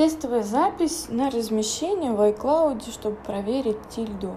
Тестовая запись на размещение в iCloud, чтобы проверить тильду.